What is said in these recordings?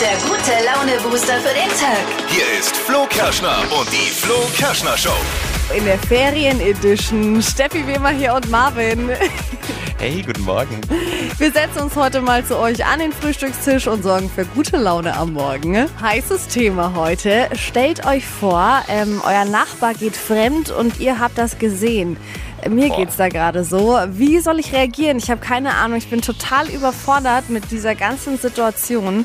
der gute Laune-Booster für den Tag. Hier ist Flo Kerschner und die Flo Kerschner Show. In der Ferien-Edition. Steffi Weber hier und Marvin. Hey, guten Morgen. Wir setzen uns heute mal zu euch an den Frühstückstisch und sorgen für gute Laune am Morgen. Heißes Thema heute. Stellt euch vor, ähm, euer Nachbar geht fremd und ihr habt das gesehen. Mir Boah. geht's da gerade so. Wie soll ich reagieren? Ich habe keine Ahnung. Ich bin total überfordert mit dieser ganzen Situation.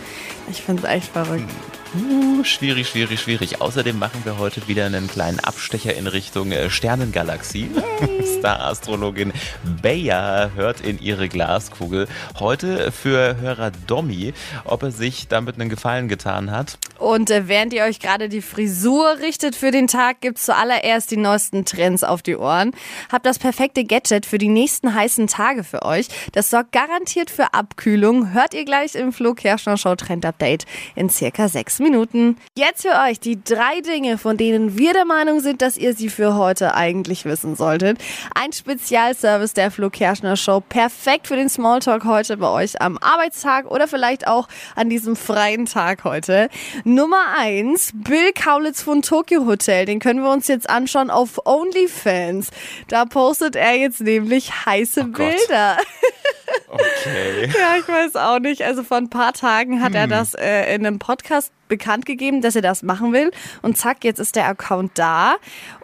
Ich finde es echt verrückt. Uh, schwierig, schwierig, schwierig. Außerdem machen wir heute wieder einen kleinen Abstecher in Richtung äh, Sternengalaxie. Star-Astrologin Bea hört in ihre Glaskugel. Heute für Hörer Domi, ob er sich damit einen Gefallen getan hat. Und äh, während ihr euch gerade die Frisur richtet für den Tag, gibt's zuallererst die neuesten Trends auf die Ohren. Habt das perfekte Gadget für die nächsten heißen Tage für euch. Das sorgt garantiert für Abkühlung. Hört ihr gleich im Flo Kerschner Show Trend Update in circa sechs Minuten. Jetzt für euch die drei Dinge, von denen wir der Meinung sind, dass ihr sie für heute eigentlich wissen solltet. Ein Spezialservice der Flo Kerschner Show. Perfekt für den Smalltalk heute bei euch am Arbeitstag oder vielleicht auch an diesem freien Tag heute. Nummer eins, Bill Kaulitz von Tokyo Hotel. Den können wir uns jetzt anschauen auf OnlyFans. Da postet er jetzt nämlich heiße Gott. Bilder. Okay. Ja, ich weiß auch nicht. Also vor ein paar Tagen hat er das äh, in einem Podcast bekannt gegeben, dass er das machen will. Und zack, jetzt ist der Account da.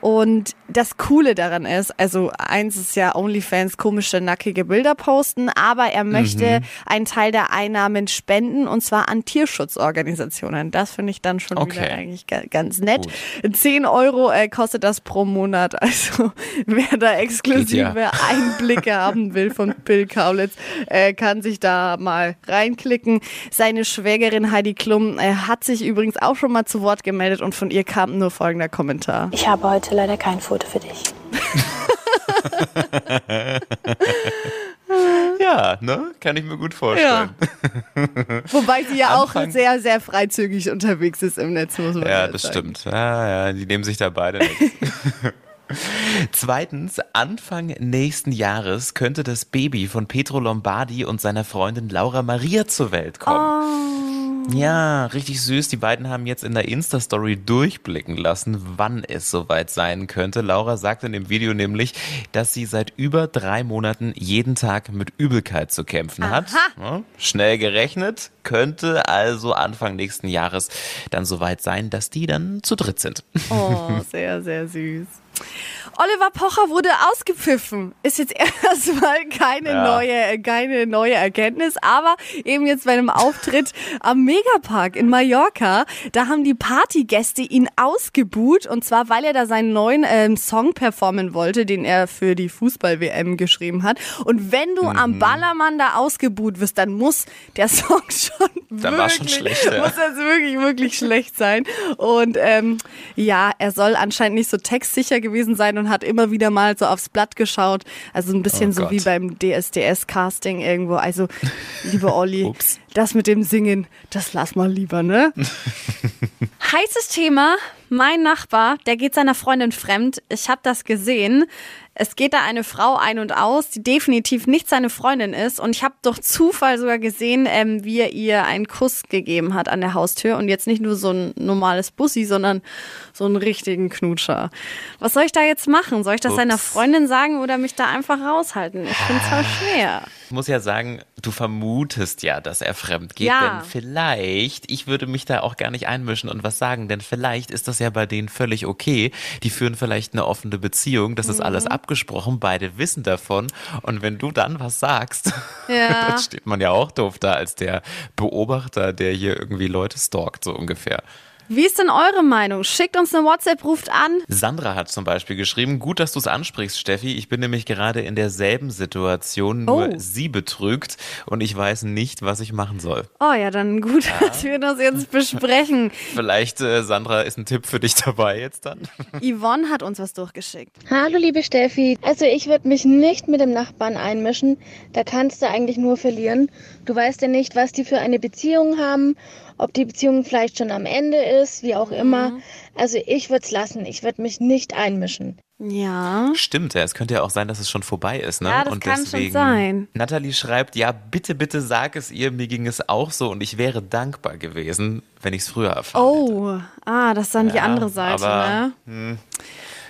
Und das Coole daran ist, also eins ist ja OnlyFans komische, nackige Bilder posten, aber er möchte einen Teil der Einnahmen spenden und zwar an Tierschutzorganisationen. Das finde ich dann schon wieder Okay. eigentlich ga- ganz nett. 10 Euro äh, kostet das pro Monat. Also wer da exklusive ja. Einblicke haben will von Bill Kaulitz, äh, kann sich da mal reinklicken. Seine Schwägerin Heidi Klum äh, hat sich übrigens auch schon mal zu Wort gemeldet und von ihr kam nur folgender Kommentar. Ich habe heute leider kein Foto für dich. Ja, ne? Kann ich mir gut vorstellen. Wobei sie ja auch Anfang- sehr, sehr freizügig unterwegs ist im Netz, muss man Ja, jetzt das sagen. stimmt. Ja, ja, die nehmen sich da beide nichts. Zweitens, Anfang nächsten Jahres könnte das Baby von Petro Lombardi und seiner Freundin Laura Maria zur Welt kommen. Ja, richtig süß. Die beiden haben jetzt in der Insta-Story durchblicken lassen, wann es soweit sein könnte. Laura sagt in dem Video nämlich, dass sie seit über drei Monaten jeden Tag mit Übelkeit zu kämpfen hat. Ja, schnell gerechnet, könnte also Anfang nächsten Jahres dann soweit sein, dass die dann zu dritt sind. Oh, sehr, sehr süß. Oliver Pocher wurde ausgepfiffen. Ist jetzt erstmal keine Ja. neue, keine neue Erkenntnis, aber eben jetzt bei einem Auftritt am Megapark in Mallorca, da haben die Partygäste ihn ausgebuht und zwar, weil er da seinen neuen ähm, Song performen wollte, den er für die Fußball-WM geschrieben hat. Und wenn du Mhm. am Ballermann da ausgebuht wirst, dann muss der Song schon Dann war's schon wirklich, schlecht, ja. muss das wirklich, wirklich schlecht sein. Und ähm, ja, er soll anscheinend nicht so textsicher gewesen sein und hat immer wieder mal so aufs Blatt geschaut. Also ein bisschen Oh so Gott. wie beim DSDS-Casting irgendwo. Also, liebe Olli, das mit dem Singen, das lass mal lieber, ne? Heißes Thema. Mein Nachbar, der geht seiner Freundin fremd. Ich habe das gesehen. Es geht da eine Frau ein und aus, die definitiv nicht seine Freundin ist. Und ich habe durch Zufall sogar gesehen, ähm, wie er ihr einen Kuss gegeben hat an der Haustür. Und jetzt nicht nur so ein normales Bussi, sondern so einen richtigen Knutscher. Was soll ich da jetzt machen? Soll ich das Ups. seiner Freundin sagen oder mich da einfach raushalten? Ich finde es voll schwer. Ich muss ja sagen, du vermutest ja, dass er fremd geht, Ja. denn vielleicht, ich würde mich da auch gar nicht einmischen und was sagen, denn vielleicht ist das ja bei denen völlig okay. Die führen vielleicht eine offene Beziehung, das ist Mhm. alles abgesprochen, beide wissen davon und wenn du dann was sagst, Ja. dann steht man ja auch doof da als der Beobachter, der hier irgendwie Leute stalkt, so ungefähr. Wie ist denn eure Meinung? Schickt uns eine WhatsApp, ruft an. Sandra hat zum Beispiel geschrieben, gut, dass du es ansprichst, Steffi. Ich bin nämlich gerade in derselben Situation, nur Oh. sie betrügt und ich weiß nicht, was ich machen soll. Oh ja, dann gut, dass wir das jetzt besprechen. Vielleicht, äh, Sandra, ist ein Tipp für dich dabei jetzt dann. Yvonne hat uns was durchgeschickt. Hallo liebe Steffi. Also ich würde mich nicht mit dem Nachbarn einmischen. Da kannst du eigentlich nur verlieren. Du weißt ja nicht, was die für eine Beziehung haben, ob die Beziehung vielleicht schon am Ende ist, wie auch immer. Also ich würde es lassen. Ich würde mich nicht einmischen. Ja. Stimmt, ja. Es könnte ja auch sein, dass es schon vorbei ist, ne? Ja, das und kann schon deswegen, sein. Natalie schreibt, ja, bitte, bitte sag es ihr, mir ging es auch so und ich wäre dankbar gewesen, wenn ich es früher erfahren hätte. Oh, ah, das ist dann die Ja, andere Seite, aber- ne?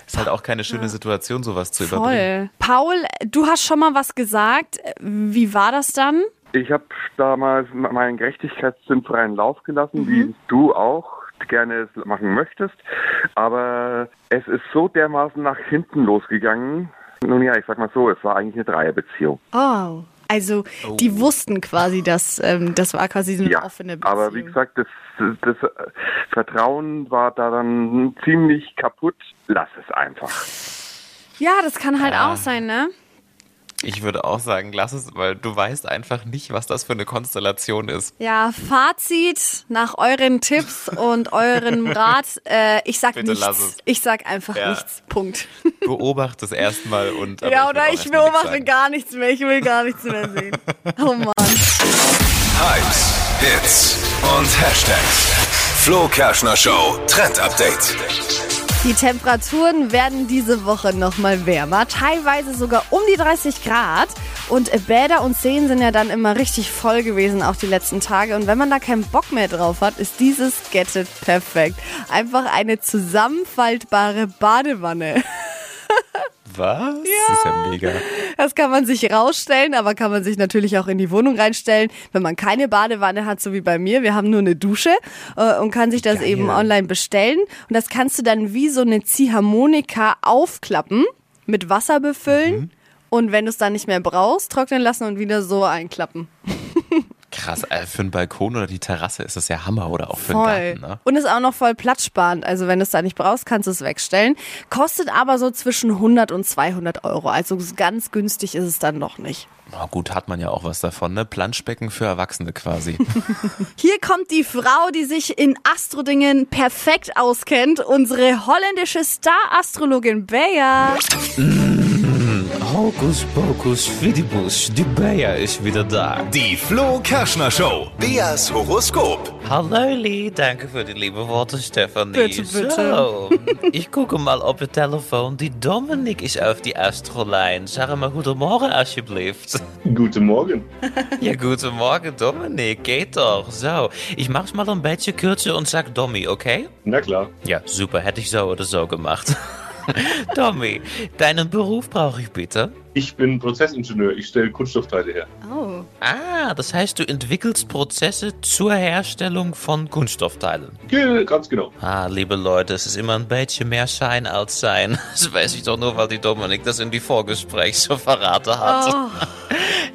Ist halt auch keine schöne Situation, sowas zu überbringen. Voll. Paul, du hast schon mal was gesagt. Wie war das dann? Ich habe damals meinen Gerechtigkeitssinn freien Lauf gelassen, wie du auch gerne es machen möchtest. Aber es ist so dermaßen nach hinten losgegangen. Nun ja, ich sag mal so, es war eigentlich eine Dreierbeziehung. Oh. Also, die wussten quasi, dass ähm, das war quasi so eine Ja, offene Beziehung. aber wie gesagt, das, das, das Vertrauen war da dann ziemlich kaputt. Lass es einfach. ja, das kann halt Ja. auch sein, ne? Ich würde auch sagen, lass es, weil du weißt einfach nicht, was das für eine Konstellation ist. Ja, Fazit nach euren Tipps und eurem Rat. Äh, ich sag Bitte lass nichts. es. Ich sag einfach Ja. nichts. Punkt. Beobachte es erstmal und. ja, oder ich nichts beobachte gar nichts mehr. Ich will gar nichts mehr sehen. Oh Mann. Hypes, Hits und Hashtags. Flo Kerschner Show Trend Update. Die Temperaturen werden diese Woche nochmal wärmer, teilweise sogar um die 30 Grad. Und Bäder und Seen sind ja dann immer richtig voll gewesen, auch die letzten Tage. Und wenn man da keinen Bock mehr drauf hat, ist dieses Gadget perfekt. Einfach eine zusammenfaltbare Badewanne. Was? Das ist ja mega. Das kann man sich rausstellen, aber kann man sich natürlich auch in die Wohnung reinstellen, wenn man keine Badewanne hat, so wie bei mir. Wir haben nur eine Dusche äh, und kann sich das Geil. eben online bestellen. Und das kannst du dann wie so eine Ziehharmonika aufklappen, mit Wasser befüllen und wenn du es dann nicht mehr brauchst, trocknen lassen und wieder so einklappen. Krass, äh, für einen Balkon oder die Terrasse ist das ja Hammer oder auch für Voll. einen Garten, ne? Und ist auch noch voll platzsparend. Also wenn du es da nicht brauchst, kannst du es wegstellen. Kostet aber so zwischen 100 und 200 Euro. Also ganz günstig ist es dann noch nicht. Na gut, hat man ja auch was davon, ne? Planschbecken für Erwachsene quasi. Hier kommt die Frau, die sich in Astrodingen perfekt auskennt. Unsere holländische Star-Astrologin Bea. Hokus pokus fidibus, die Bea ist wieder da. Die Flo Kerschner Show. Beas Horoskop. Hallo Lee, danke für die liebe Worte, Stefanie. Bitte, bitte. So, ich gucke mal op het telefoon. Die Dominik is auf die Astrolijn. Zeg maar goedemorgen alsjeblieft. Guten Morgen. Ja, guten Morgen Dominik, geht doch. So, ich mach's mal ein beetje kürzer und sag Dommy, okay? Na klar. Ja, super, hätte ich so oder so gemacht. Dommy, deinen Beruf brauche ich bitte. Ich bin Prozessingenieur. Ich stelle Kunststoffteile her. Oh. Ah, das heißt, du entwickelst Prozesse zur Herstellung von Kunststoffteilen. Ge ganz genau. Ah, liebe Leute, es ist immer ein bisschen mehr Schein als Sein. Das weiß ich doch nur, weil die Dominik das in die Vorgespräch so verraten hat.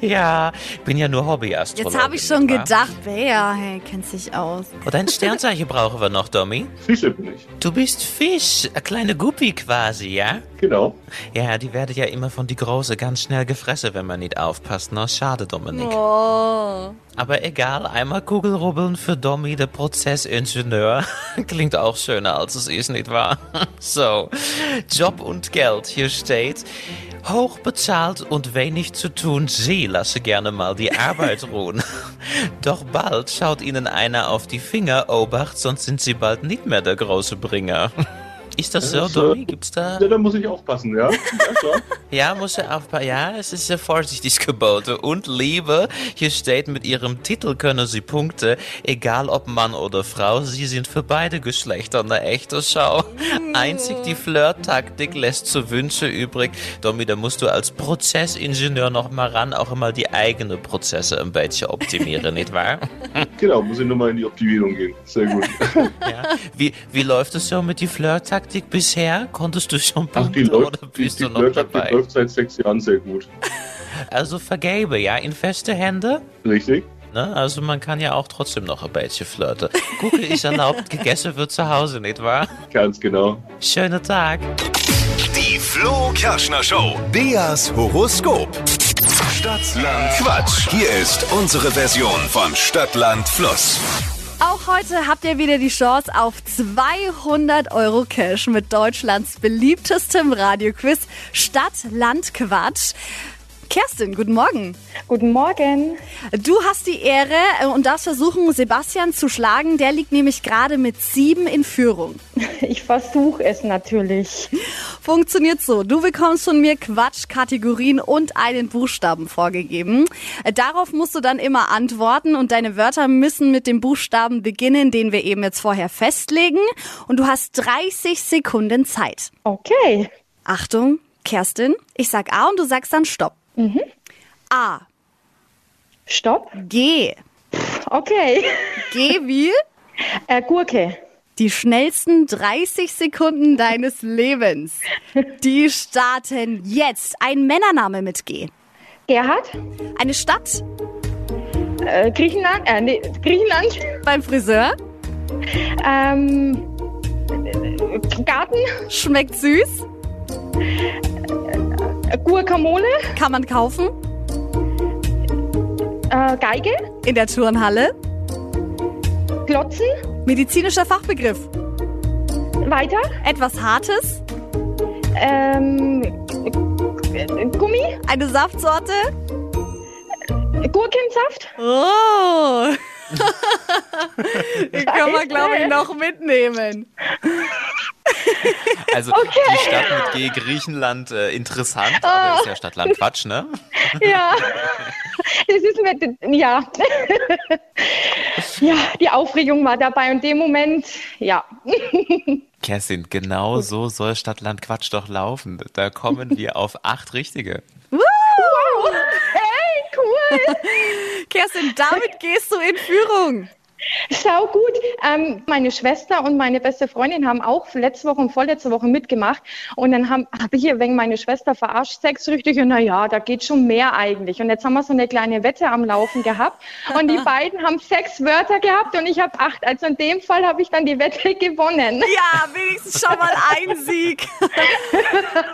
Ja, ich bin ja nur Hobbyastrologin. Jetzt habe ich schon gedacht, Bea, hey, kennt sich aus. Und ein Sternzeichen brauchen wir noch, Domi. Fische bin ich. Du bist Fisch, eine kleine Guppy quasi, ja? Genau. Ja, die werden ja immer von die Große ganz schnell gefressen, wenn man nicht aufpasst. Na, schade, Dominik. Oh. Aber egal, einmal Kugelrubbeln für Domi, der Prozessingenieur. Klingt auch schöner, als es ist, nicht wahr? So, Job und Geld, hier steht. Hoch bezahlt und wenig zu tun, Sie lassen gerne mal die Arbeit ruhen. Doch bald schaut Ihnen einer auf die Finger, Obacht, sonst sind Sie bald nicht mehr der große Bringer. Ist das so, Das, Domi? Gibt's da... Ja, da muss ich aufpassen, ja? Ja, muss er aufpassen. Ja, es ist sehr vorsichtig geboten. Und Liebe, hier steht, mit ihrem Titel können sie Punkte, egal ob Mann oder Frau, sie sind für beide Geschlechter eine echte Schau. Einzig die Flirt-Taktik lässt zu Wünsche übrig. Domi, da musst du als Prozessingenieur noch mal ran, auch immer die eigenen Prozesse ein bisschen optimieren, nicht wahr? Genau, muss ich nur mal in die Optimierung gehen. Sehr gut. Ja. Wie, wie läuft es so mit die Flirt-Taktik bisher? Konntest du schon Ach, die Punkte läuft, oder die, bist die du noch Flirttaktik dabei? läuft seit sechs Jahren sehr gut. Also vergebe, ja, in feste Hände. Richtig? Ne? Also man kann ja auch trotzdem noch ein bisschen flirten. Gucke ist erlaubt, gegessen wird zu Hause, nicht wahr? Ganz genau. Schönen Tag. Die Flo Kerschner Show. Beas Horoskop. Stadtland Quatsch. Hier ist unsere Version von Stadtland Fluss. Heute habt ihr wieder die Chance auf 200 Euro Cash mit Deutschlands beliebtestem Radioquiz Stadt, Land, Quatsch. Kerstin, guten Morgen. Guten Morgen. Du hast die Ehre äh, und darfst versuchen, Sebastian zu schlagen. Der liegt nämlich gerade mit sieben in Führung. Ich versuche es natürlich. Funktioniert so. Du bekommst von mir Quatschkategorien und einen Buchstaben vorgegeben. Äh, Darauf musst du dann immer antworten und deine Wörter müssen mit dem Buchstaben beginnen, den wir eben jetzt vorher festlegen. Und du hast 30 Sekunden Zeit. Okay. Achtung, Kerstin, ich sag A und du sagst dann Stopp. A, Stopp. G. Okay. G wie? Äh, Gurke. Die schnellsten 30 Sekunden deines Lebens. Die starten jetzt. Ein Männername mit G. Gerhard. Eine Stadt Äh, Griechenland. Äh, nee, Griechenland. beim Friseur. Ähm, äh, Garten. Schmeckt süß. Äh, Guacamole. Kann man kaufen. Äh, Geige. In der Turnhalle. Glotzen. Medizinischer Fachbegriff. Weiter. Etwas Hartes. Ähm, äh, Gummi. Eine Saftsorte. Gurkensaft. Oh. Den kann man, glaube ich, noch mitnehmen. Also die Stadt mit G, Griechenland, äh, interessant, aber ist ja Stadtland Quatsch, ne? Ja. Das ist mit, ja. Ja, die Aufregung war dabei und dem Moment, ja. Kerstin, genau so soll Stadtland Quatsch doch laufen. Da kommen wir auf acht Richtige. Wow. Hey, cool. Kerstin, damit gehst du in Führung. Schau gut. Ähm, meine Schwester und meine beste Freundin haben auch letzte Woche und vorletzte Woche mitgemacht. Und dann habe hab ich hier wegen meine Schwester verarscht, sechs Richtige. Na ja, da geht schon mehr eigentlich. Und jetzt haben wir so eine kleine Wette am Laufen gehabt. Und die beiden haben sechs Wörter gehabt und ich habe acht. Also in dem Fall habe ich dann die Wette gewonnen. Ja, wenigstens schon mal ein Sieg.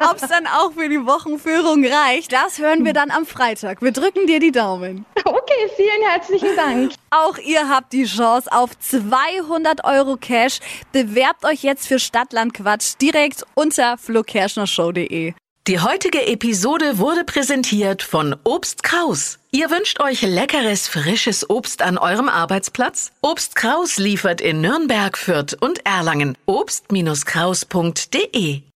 Ob es dann auch für die Wochenführung reicht, das hören wir dann am Freitag. Wir drücken dir die Daumen. Okay, vielen herzlichen Dank. Auch ihr habt die Chance auf 200 Euro Cash. Bewerbt euch jetzt für Stadtland Quatsch direkt unter flokerschnershow.de. Die heutige Episode wurde präsentiert von Obst Kraus. Ihr wünscht euch leckeres, frisches Obst an eurem Arbeitsplatz? Obst Kraus liefert in Nürnberg, Fürth und Erlangen. Obst-Kraus.de